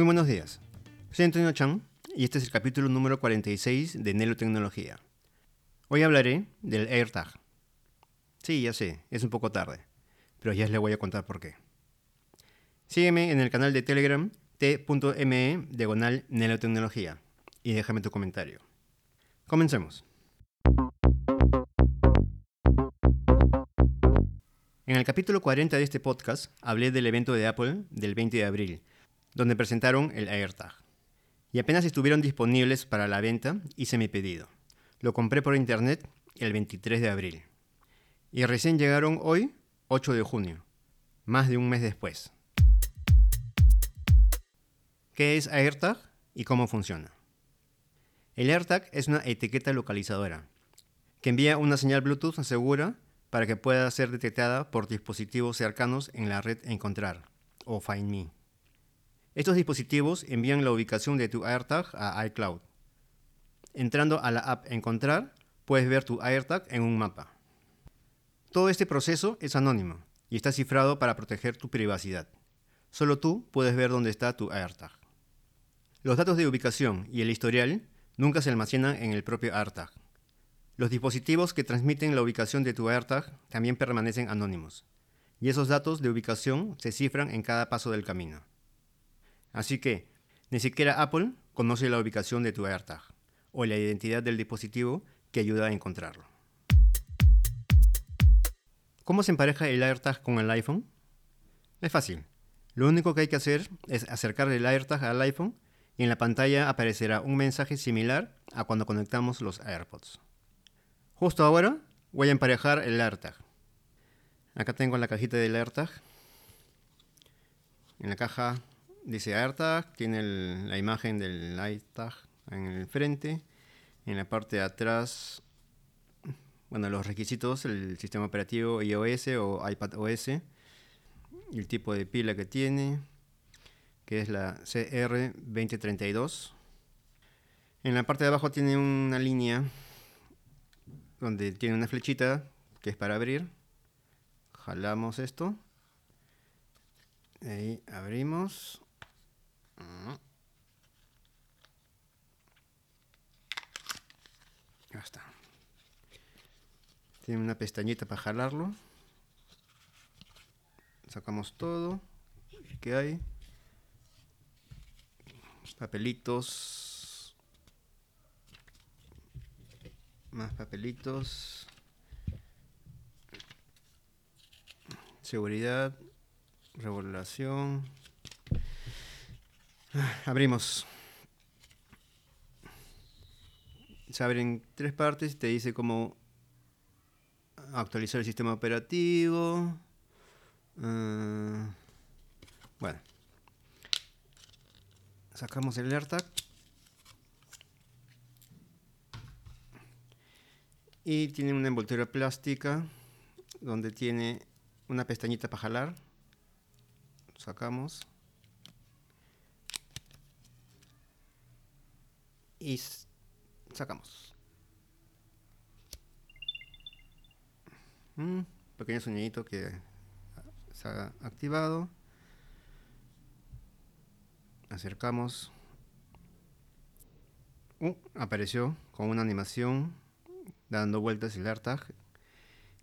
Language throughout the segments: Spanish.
Muy buenos días. Soy Antonio Chan y este es el capítulo número 46 de Nelo Tecnología. Hoy hablaré del AirTag. Sí, ya sé, es un poco tarde, pero ya les voy a contar por qué. Sígueme en el canal de Telegram t.me diagonal Nelo Tecnología y déjame tu comentario. Comencemos. En el capítulo 40 de este podcast hablé del evento de Apple del 20 de abril, donde presentaron el AirTag. Y apenas estuvieron disponibles para la venta, hice mi pedido. Lo compré por internet el 23 de abril. Y recién llegaron hoy, 8 de junio, más de un mes después. ¿Qué es AirTag y cómo funciona? El AirTag es una etiqueta localizadora que envía una señal Bluetooth segura para que pueda ser detectada por dispositivos cercanos en la red Encontrar o Find Me. Estos dispositivos envían la ubicación de tu AirTag a iCloud. Entrando a la app Encontrar, puedes ver tu AirTag en un mapa. Todo este proceso es anónimo y está cifrado para proteger tu privacidad. Solo tú puedes ver dónde está tu AirTag. Los datos de ubicación y el historial nunca se almacenan en el propio AirTag. Los dispositivos que transmiten la ubicación de tu AirTag también permanecen anónimos, y esos datos de ubicación se cifran en cada paso del camino. Así que, ni siquiera Apple conoce la ubicación de tu AirTag o la identidad del dispositivo que ayuda a encontrarlo. ¿Cómo se empareja el AirTag con el iPhone? Es fácil. Lo único que hay que hacer es acercar el AirTag al iPhone y en la pantalla aparecerá un mensaje similar a cuando conectamos los AirPods. Justo ahora voy a emparejar el AirTag. Acá tengo la cajita del AirTag. En la caja dice AirTag, tiene la imagen del AirTag en el frente. En la parte de atrás, bueno, los requisitos, el sistema operativo iOS o iPadOS, el tipo de pila que tiene, que es la CR2032. En la parte de abajo tiene una línea donde tiene una flechita que es para abrir. Jalamos esto. Ahí abrimos. Ya está. Tiene una pestañita para jalarlo. Sacamos todo. ¿Qué hay? Papelitos. Más papelitos. Seguridad. Regulación. Abrimos. Se abren tres partes y te dice cómo actualizar el sistema operativo. Ah, bueno. Sacamos el AirTag. Y tiene una envoltura plástica donde tiene una pestañita para jalar. Sacamos. Y sacamos. Mm, pequeño sonidito que se ha activado. Acercamos. Uh, apareció con una animación dando vueltas el AirTag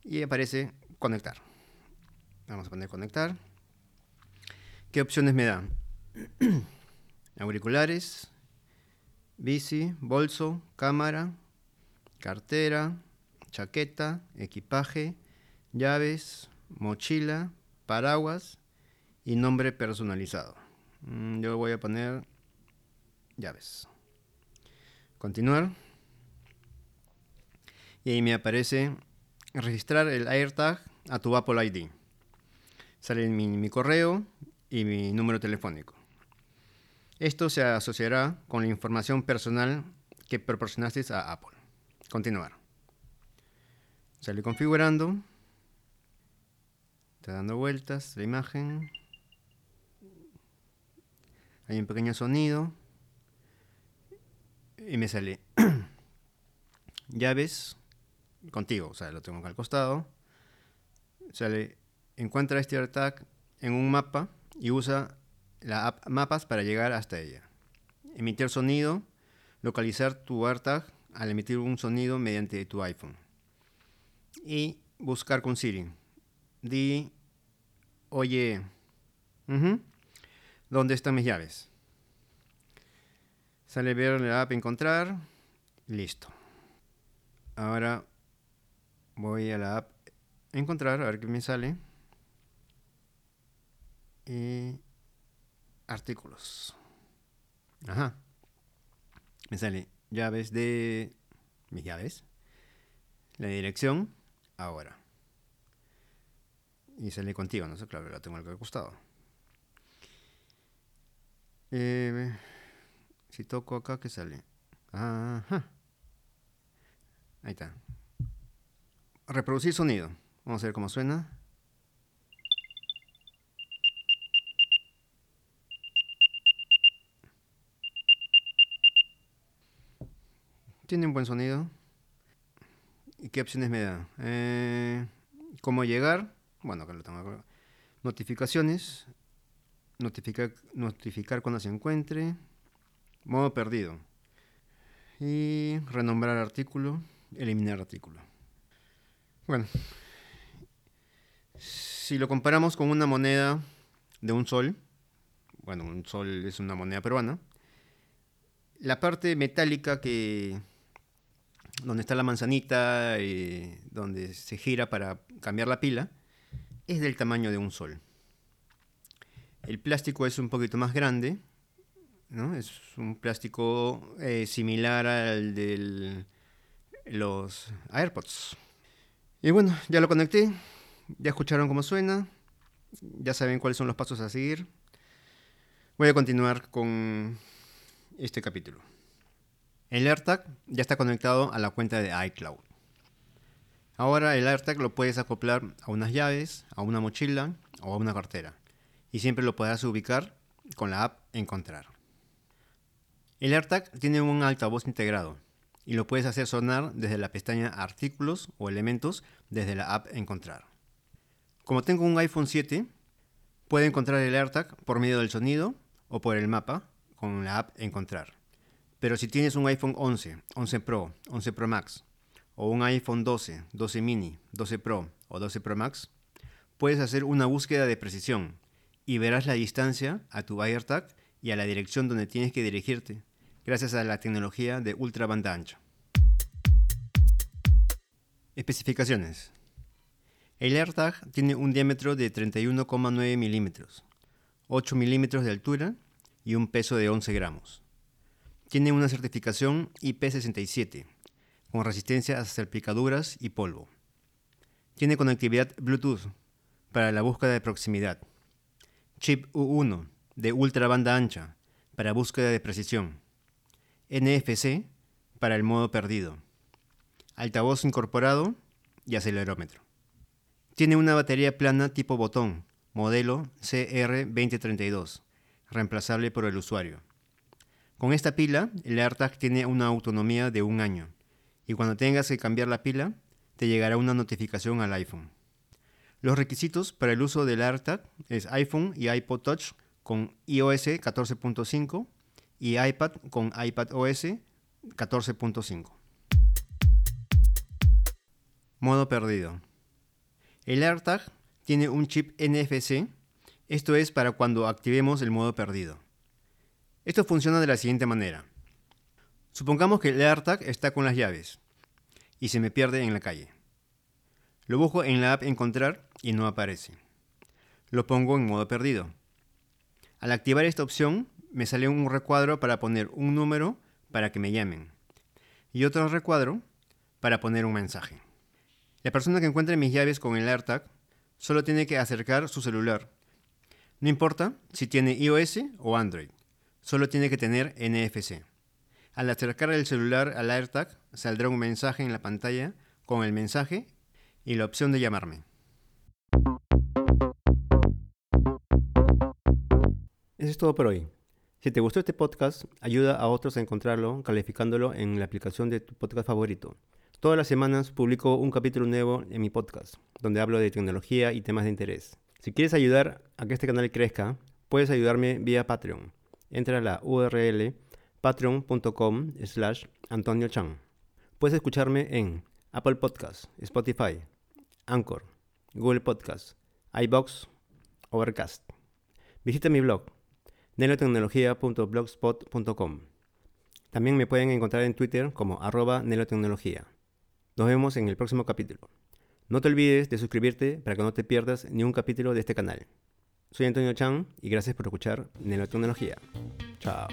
y aparece conectar. Vamos a poner conectar. ¿Qué opciones me dan? Auriculares, bici, bolso, cámara, cartera, chaqueta, equipaje, llaves, mochila, paraguas y nombre personalizado. Mm, yo voy a poner llaves. Continuar. Y ahí me aparece registrar el AirTag a tu Apple ID. Sale mi correo y mi número telefónico. Esto se asociará con la información personal que proporcionaste a Apple. Continuar. Sale configurando. Está dando vueltas la imagen. Hay un pequeño sonido. Y me sale llaves contigo, o sea, lo tengo acá al costado. Sale, encuentra este AirTag en un mapa y usa la app Mapas para llegar hasta ella. Emitir sonido, localizar tu AirTag al emitir un sonido mediante tu iPhone. Y buscar con Siri. Di, oye, ¿dónde están mis llaves? Sale ver la app encontrar. Listo. Ahora voy a la app encontrar, a ver qué me sale. Y artículos. Ajá. Me sale llaves de mis llaves. La dirección ahora. Y sale contigo, no sé, claro, la tengo al costado. Eh, si toco acá, ¿qué sale? Ajá. Ahí está. Reproducir sonido. Vamos a ver cómo suena. Tiene un buen sonido. ¿Y qué opciones me da? Eh, ¿Cómo llegar? Bueno, acá lo tengo. Notificaciones. Notificar, notificar cuando se encuentre. Modo perdido. Y renombrar artículo. Eliminar artículo. Bueno. Si lo comparamos con una moneda de un sol. Bueno, un sol es una moneda peruana. La parte metálica que donde está la manzanita, donde se gira para cambiar la pila, es del tamaño de un sol. El plástico es un poquito más grande, ¿no? es un plástico eh, similar al de los AirPods. Y bueno, ya lo conecté, ya escucharon cómo suena, ya saben cuáles son los pasos a seguir. Voy a continuar con este capítulo. El AirTag ya está conectado a la cuenta de iCloud. Ahora el AirTag lo puedes acoplar a unas llaves, a una mochila o a una cartera. Y siempre lo podrás ubicar con la app Encontrar. El AirTag tiene un altavoz integrado y lo puedes hacer sonar desde la pestaña Artículos o Elementos desde la app Encontrar. Como tengo un iPhone 7, puedo encontrar el AirTag por medio del sonido o por el mapa con la app Encontrar. Pero si tienes un iPhone 11, 11 Pro, 11 Pro Max, o un iPhone 12, 12 mini, 12 Pro o 12 Pro Max, puedes hacer una búsqueda de precisión y verás la distancia a tu AirTag y a la dirección donde tienes que dirigirte, gracias a la tecnología de ultra banda ancha. Especificaciones. El AirTag tiene un diámetro de 31,9 milímetros, 8 milímetros de altura y un peso de 11 gramos. Tiene una certificación IP67, con resistencia a salpicaduras y polvo. Tiene conectividad Bluetooth para la búsqueda de proximidad. Chip U1 de ultra banda ancha para búsqueda de precisión. NFC para el modo perdido. Altavoz incorporado y acelerómetro. Tiene una batería plana tipo botón, modelo CR2032, reemplazable por el usuario. Con esta pila, el AirTag tiene una autonomía de un año y cuando tengas que cambiar la pila, te llegará una notificación al iPhone. Los requisitos para el uso del AirTag es iPhone y iPod Touch con iOS 14.5 y iPad con iPadOS 14.5. Modo perdido. El AirTag tiene un chip NFC, esto es para cuando activemos el modo perdido. Esto funciona de la siguiente manera. Supongamos que el AirTag está con las llaves y se me pierde en la calle. Lo busco en la app Encontrar y no aparece. Lo pongo en modo perdido. Al activar esta opción, me sale un recuadro para poner un número para que me llamen y otro recuadro para poner un mensaje. La persona que encuentre mis llaves con el AirTag solo tiene que acercar su celular. No importa si tiene iOS o Android solo tiene que tener NFC. Al acercar el celular al AirTag, saldrá un mensaje en la pantalla con el mensaje y la opción de llamarme. Eso es todo por hoy. Si te gustó este podcast, ayuda a otros a encontrarlo calificándolo en la aplicación de tu podcast favorito. Todas las semanas publico un capítulo nuevo en mi podcast, donde hablo de tecnología y temas de interés. Si quieres ayudar a que este canal crezca, puedes ayudarme vía Patreon. Entra a la URL patreon.com slash Antonio. Puedes escucharme en Apple Podcasts, Spotify, Anchor, Google Podcasts, iBox, Overcast. Visita mi blog, nelotecnología.blogspot.com. También me pueden encontrar en Twitter como arroba nelotecnología. Nos vemos en el próximo capítulo. No te olvides de suscribirte para que no te pierdas ni un capítulo de este canal. Soy Antonio Chan y gracias por escuchar Nelotecnología. Chao.